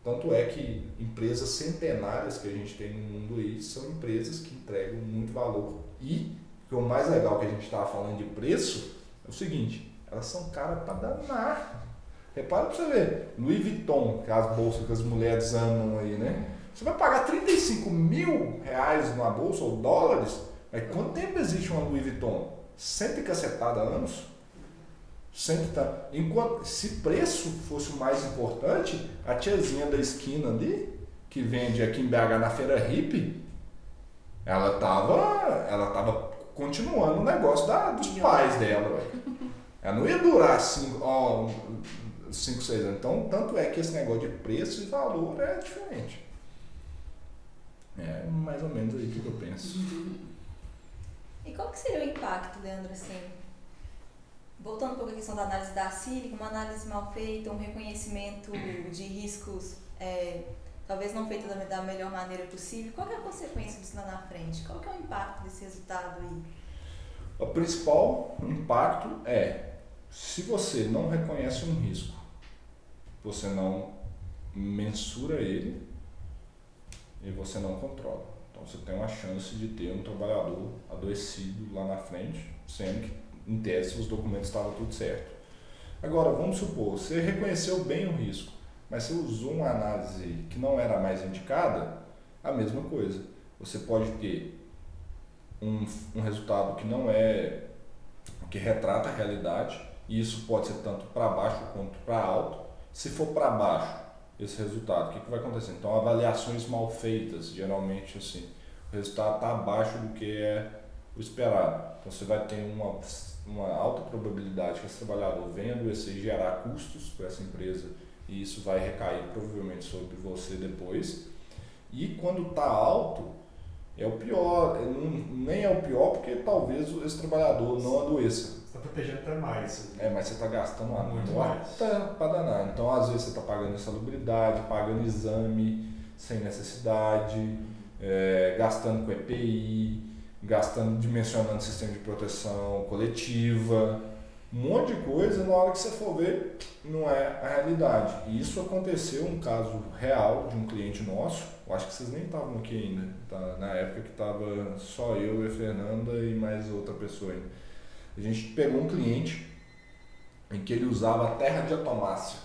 Tanto é que empresas centenárias que a gente tem no mundo aí são empresas que entregam muito valor. E o mais legal que a gente estava falando de preço é o seguinte, elas são caras para danar. Repara para você ver, Louis Vuitton, que é as bolsas que as mulheres amam aí, né? Você vai pagar 35 mil reais numa bolsa ou dólares, mas quanto tempo existe uma Louis Vuitton? Cento e cacetada anos? Cento tá. Enquanto, se preço fosse o mais importante, a tiazinha da esquina ali, que vende aqui em BH na feira hippie, ela tava, ela tava continuando o negócio da, dos pais dela. Ela não ia durar cinco, ó, cinco, seis anos. Então, tanto é que esse negócio de preço e valor é diferente. É mais ou menos aí que eu penso. E qual que seria o impacto, Leandro, assim? Voltando um pouco à questão da análise da sílica, uma análise mal feita, um reconhecimento de riscos é, talvez não feito da, da, melhor maneira possível, qual é a consequência disso lá na frente? Qual é o impacto desse resultado aí? O principal impacto é se você não reconhece um risco, você não mensura ele, e você não controla. Então você tem uma chance de ter um trabalhador adoecido lá na frente, sendo que em tese os documentos estavam tudo certo. Agora, vamos supor, você reconheceu bem o risco, mas você usou uma análise que não era mais indicada, a mesma coisa. Você pode ter um, um resultado que não é, que retrata a realidade, e isso pode ser tanto para baixo quanto para alto. Se for para baixo, esse resultado. O que, que vai acontecer? Então, avaliações mal feitas, geralmente assim, o resultado está abaixo do que é o esperado. Então, você vai ter uma, uma alta probabilidade que esse trabalhador venha adoecer e gerar custos para essa empresa, e isso vai recair provavelmente sobre você depois. E quando está alto, é o pior, é, não, nem é o pior porque talvez esse trabalhador não adoeça está protegendo até mais. É, mas você está gastando uma Muito nota para danar. Então, às vezes, você está pagando insalubridade, pagando exame sem necessidade, é, gastando com EPI, gastando, dimensionando sistema de proteção coletiva, um monte de coisa, na hora que você for ver, não é a realidade. E isso aconteceu, um caso real de um cliente nosso, eu acho que vocês nem estavam aqui ainda, tá? na época que estava só eu e a Fernanda e mais outra pessoa ainda a gente pegou um cliente em que ele usava terra de atomácia,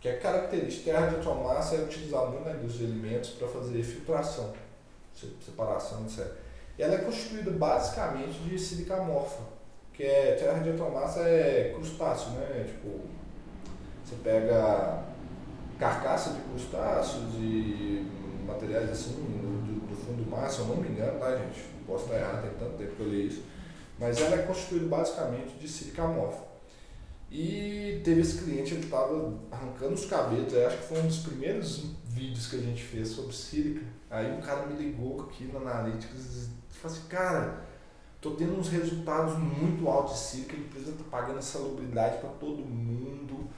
que é característica. Terra de atomácia é utilizada muito na indústria de alimentos para fazer filtração, separação, etc. Ela é constituída basicamente de sílica amorfa, que é terra de atomácia é crustáceo, né? Tipo, você pega carcaça de crustáceos e materiais assim do, do fundo do mar, se eu não me engano, tá gente? Posso estar errado, tem tanto tempo que eu li isso mas ela é constituída basicamente de sílica amorfa. E teve esse cliente, ele estava arrancando os cabelos, acho que foi um dos primeiros vídeos que a gente fez sobre sílica. Aí o cara me ligou aqui no Analytics e falou assim, cara, tô tendo uns resultados muito altos de sílica, a empresa está pagando salubridade para todo mundo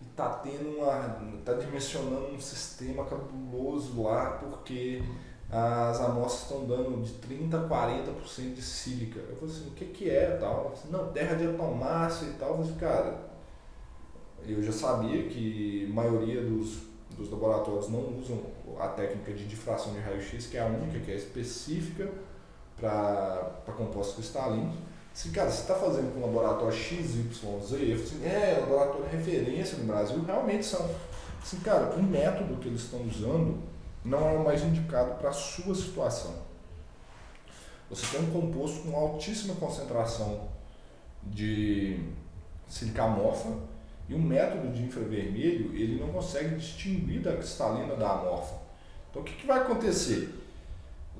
e tá tendo uma. tá dimensionando um sistema cabuloso lá, porque as amostras estão dando de 30% a 40% de sílica. Eu falei assim, o que, que é tal? Falei, não, terra de atomácia e tal. Eu falei assim, cara, eu já sabia que a maioria dos, dos laboratórios não usam a técnica de difração de raio-x, que é a única, que é específica para compostos cristalinos. Assim, cara, você está fazendo com o laboratório XYZ? Eu falei assim, é, laboratório referência no Brasil, realmente são. Assim, cara, o método que eles estão usando não é o mais indicado para a sua situação. Você tem um composto com altíssima concentração de sílica amorfa e um método de infravermelho ele não consegue distinguir da cristalina da amorfa. Então o que, que vai acontecer?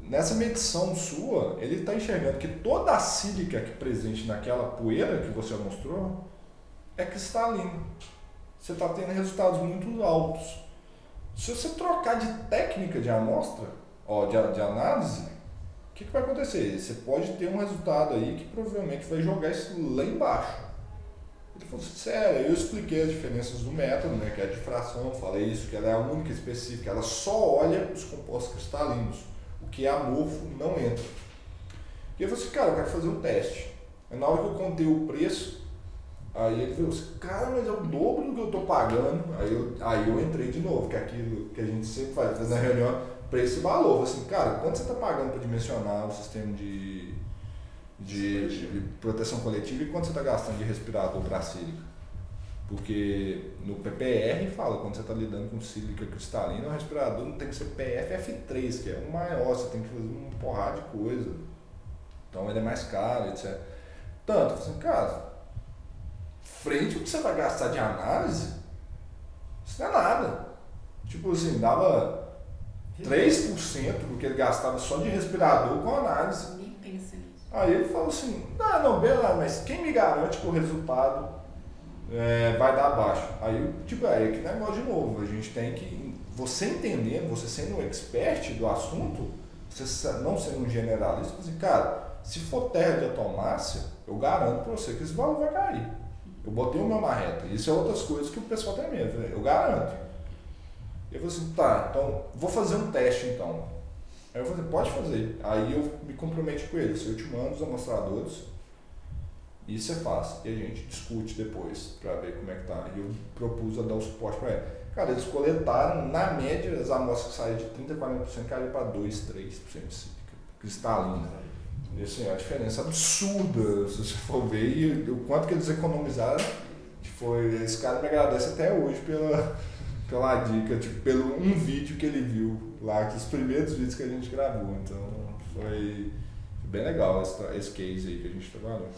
Nessa medição sua, ele está enxergando que toda a sílica que presente naquela poeira que você mostrou é cristalina. Você está tendo resultados muito altos. Se você trocar de técnica de amostra, ó, de, de análise, o que, que vai acontecer? Você pode ter um resultado aí que provavelmente vai jogar isso lá embaixo. Assim, sério, eu expliquei as diferenças do método, né, que é a difração, falei isso, que ela é a única específica, ela só olha os compostos cristalinos, o que é amorfo não entra. E eu falei assim, cara, eu quero fazer um teste. Aí, na hora que eu contei o preço, aí ele falou assim, cara, mas é o dobro do que eu estou pagando. Aí eu, aí eu entrei de novo, que é aquilo que a gente sempre faz, faz na reunião, preço e valor. Assim, cara, quanto você está pagando para dimensionar o sistema de, de, de, proteção coletiva e quanto você está gastando de respirador para sílica? Porque no PPR fala, quando você está lidando com sílica cristalina, o respirador não tem que ser PFF3, que é o maior, você tem que fazer uma porrada de coisa. Então ele é mais caro, etc. Tanto, assim, cara, frente ao que você vai gastar de análise, isso não é nada. Tipo assim, dava 3% do que ele gastava só de respirador com análise. Aí ele falou assim, ah, não, beleza, mas quem me garante que o resultado é, vai dar baixo? Aí, tipo, aí que negócio de novo, a gente tem que, você entendendo, você sendo um expert do assunto, você não sendo um generalista, assim, cara, se for terra de atomácia, eu garanto para você que esse valor vai cair. Eu botei o meu marreta. Isso é outras coisas que o pessoal tem medo, né? eu garanto. Eu falei assim, tá, então vou fazer um teste então. Aí eu falei, pode fazer. Aí eu me comprometi com eles, eu te mando os amostradores e você faz. E a gente discute depois para ver como é que tá. E eu propus a dar o suporte para ele. Cara, eles coletaram, na média, as amostras que saíram de 30% a 40% caíram para 2, 3% de cítrica cristalina. E assim, a diferença absurda, se você for ver, e o quanto que eles economizaram, foi, esse cara me agradece até hoje pela, pela dica, tipo, pelo um vídeo que ele viu lá, que os primeiros vídeos que a gente gravou. Então foi bem legal esse, esse case aí que a gente trabalhou.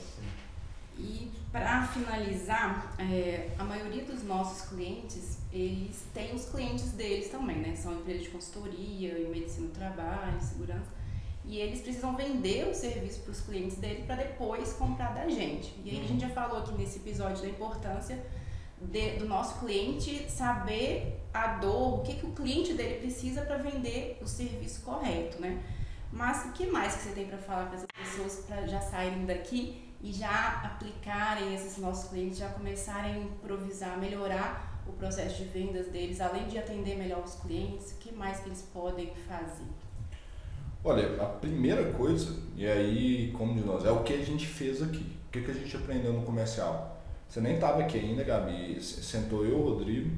E para finalizar, é, a maioria dos nossos clientes, eles têm os clientes deles também, né? São empresas de consultoria, em medicina do trabalho, segurança. E eles precisam vender o serviço para os clientes dele para depois comprar da gente. E aí a gente já falou aqui nesse episódio da importância de, do nosso cliente saber a dor, o que, que o cliente dele precisa para vender o serviço correto, né? Mas o que mais que você tem para falar para essas pessoas para já saírem daqui e já aplicarem esses nossos clientes, já começarem a improvisar, melhorar o processo de vendas deles, além de atender melhor os clientes, o que mais que eles podem fazer? Olha, a primeira coisa, e aí como de nós, é o que a gente fez aqui. O que, que a gente aprendeu no comercial? Você nem estava aqui ainda, Gabi. Sentou eu, Rodrigo,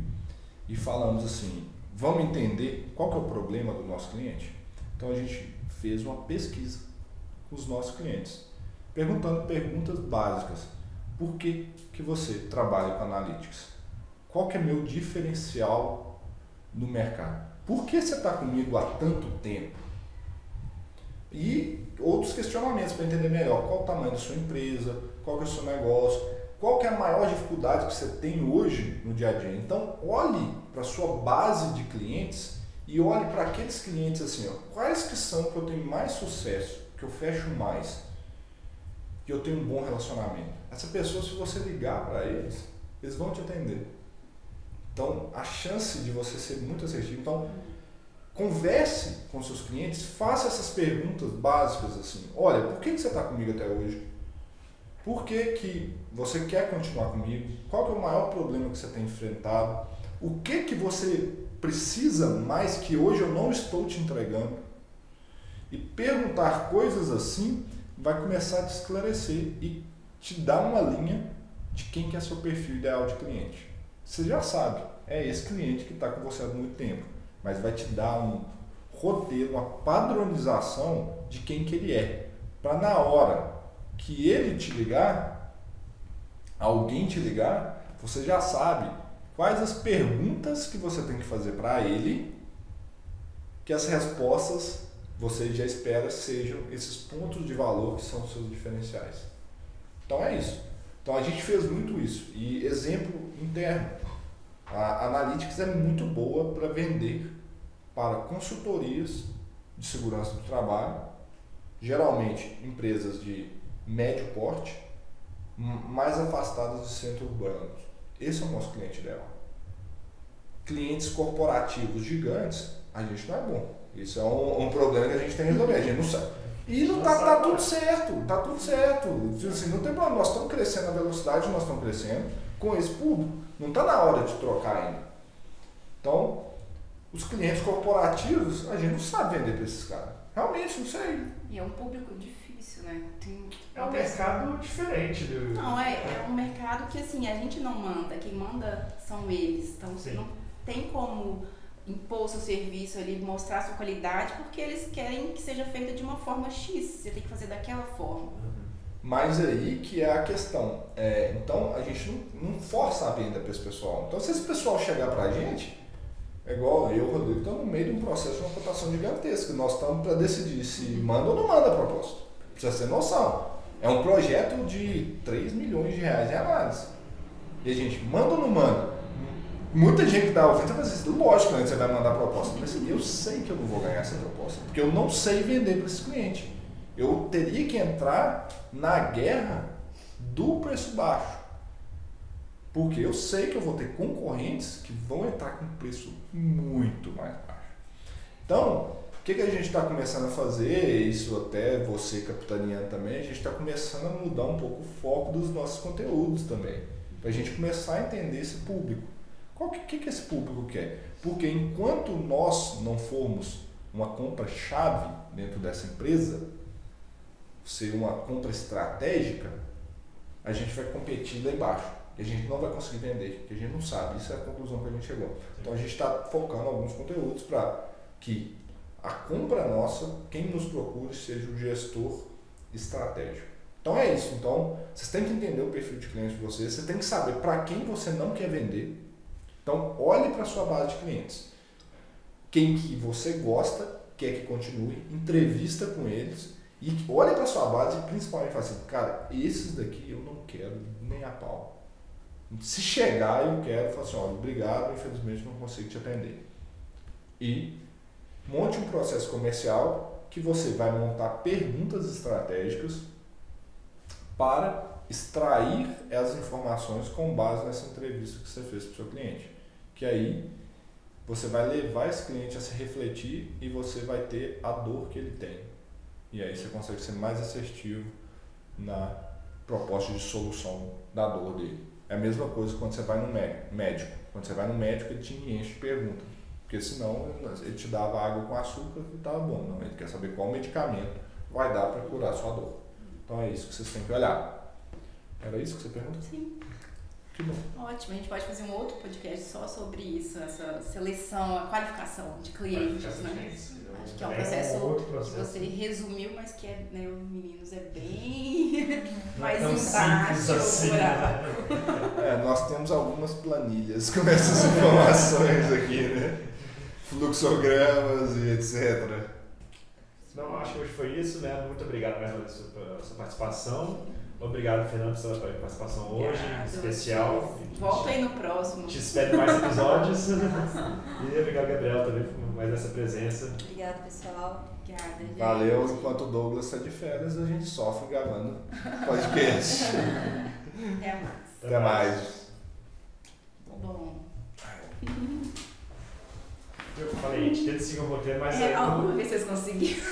e falamos assim: vamos entender qual que é o problema do nosso cliente? Então a gente fez uma pesquisa com os nossos clientes, perguntando perguntas básicas. Por que, que você trabalha com analytics? Qual que é meu diferencial no mercado? Por que você está comigo há tanto tempo? E outros questionamentos para entender melhor. Qual o tamanho da sua empresa? Qual que é o seu negócio? Qual que é a maior dificuldade que você tem hoje no dia a dia. Então, olhe para a sua base de clientes e olhe para aqueles clientes assim, ó, quais que são que eu tenho mais sucesso, que eu fecho mais, que eu tenho um bom relacionamento. Essa pessoa, se você ligar para eles, eles vão te atender. Então, a chance de você ser muito assertivo. Então, converse com seus clientes, faça essas perguntas básicas assim. Olha, por que você está comigo até hoje? Por que, que você quer continuar comigo? Qual é o maior problema que você tem enfrentado? O que que você precisa mais que hoje eu não estou te entregando? E perguntar coisas assim vai começar a te esclarecer e te dar uma linha de quem que é seu perfil ideal de cliente. Você já sabe, é esse cliente que está com você há muito tempo, mas vai te dar um roteiro, uma padronização de quem que ele é, para na hora que ele te ligar, alguém te ligar, você já sabe quais as perguntas que você tem que fazer para ele que as respostas você já espera sejam esses pontos de valor que são os seus diferenciais. Então é isso. Então a gente fez muito isso. E exemplo interno, a Analytics é muito boa para vender para consultorias de segurança do trabalho, geralmente empresas de médio porte, mais afastadas do centro urbano. Esse é o nosso cliente ideal. Clientes corporativos gigantes, a gente não é bom. Isso é um, um problema que a gente tem que resolver. A gente não sabe. E não tá, tá tudo certo, tá tudo certo. Assim, não tem problema, nós estamos crescendo a velocidade, nós estamos crescendo com esse público. Não está na hora de trocar ainda. Então, os clientes corporativos, a gente não sabe vender para esses caras. Realmente, não sei. E é um público difícil, né? Tem é um mercado diferente do. Não, é, é um mercado que assim, a gente não manda, quem manda são eles. Então você não tem como impor seu serviço ali, mostrar sua qualidade, porque eles querem que seja feita de uma forma X. Você tem que fazer daquela forma. Uhum. Mas aí que é a questão. É, então a gente não, não força a venda para esse pessoal. Então se esse pessoal chegar para a gente, é igual eu, Rodrigo, estamos no meio de um processo de uma cotação gigantesca. Nós estamos para decidir se manda ou não manda a proposta. Precisa ter noção. É um projeto de 3 milhões de reais em análise. E a gente manda ou não manda? Muita gente está ouvindo vai dizer, lógico que você vai mandar proposta. Mas assim, eu sei que eu não vou ganhar essa proposta, porque eu não sei vender para esse cliente. Eu teria que entrar na guerra do preço baixo. Porque eu sei que eu vou ter concorrentes que vão entrar com preço muito mais baixo. Então, que, que a gente está começando a fazer, isso até você capitaneando também, a gente está começando a mudar um pouco o foco dos nossos conteúdos também. Para a gente começar a entender esse público. O que, que, que esse público quer? Porque enquanto nós não formos uma compra-chave dentro dessa empresa, ser uma compra estratégica, a gente vai competir lá embaixo. E a gente não vai conseguir vender, porque a gente não sabe. Isso é a conclusão que a gente chegou. Então a gente está focando alguns conteúdos para que a compra nossa, quem nos procure, seja o gestor estratégico. Então é isso. Então vocês têm que entender o perfil de cliente de vocês, você tem que saber para quem você não quer vender então, olhe para a sua base de clientes. Quem que você gosta, quer que continue, entrevista com eles e olhe para a sua base e principalmente fala assim, cara, esses daqui eu não quero nem a pau. Se chegar eu quero, falo assim, olha, obrigado, infelizmente não consigo te atender. E monte um processo comercial que você vai montar perguntas estratégicas para extrair as informações com base nessa entrevista que você fez para o seu cliente que aí você vai levar esse cliente a se refletir e você vai ter a dor que ele tem. E aí você consegue ser mais assertivo na proposta de solução da dor dele. É a mesma coisa quando você vai no médico. Quando você vai no médico, ele te enche de perguntas. Porque senão ele te dava água com açúcar e estava bom. Não, ele quer saber qual medicamento vai dar para curar a sua dor. Então é isso que vocês têm que olhar. Era isso que você perguntou? Sim. Que bom. Ótimo, a gente pode fazer um outro podcast só sobre isso, essa seleção, a qualificação de clientes, né? Acho que é um processo, é um processo, que você resumiu, mas que é, né, meninos, é bem mais é embaixo. Assim, né? é, nós temos algumas planilhas com essas informações aqui, né? Fluxogramas e etc. Não, acho que hoje foi isso, né? Muito obrigado mais pela sua, sua participação. Obrigado, Fernando, pela sua participação hoje, obrigado, especial. Volta aí no próximo. Te espero mais episódios. e obrigado, Gabriel, também por mais essa presença. Obrigada, pessoal. Obrigada, gente. Valeu. Enquanto o Douglas está de férias, a gente sofre gravando podcast. Até mais. Até mais. Bom. Eu falei, a gente tenta seguir o roteiro, mas... É, alguma vez vocês conseguiram.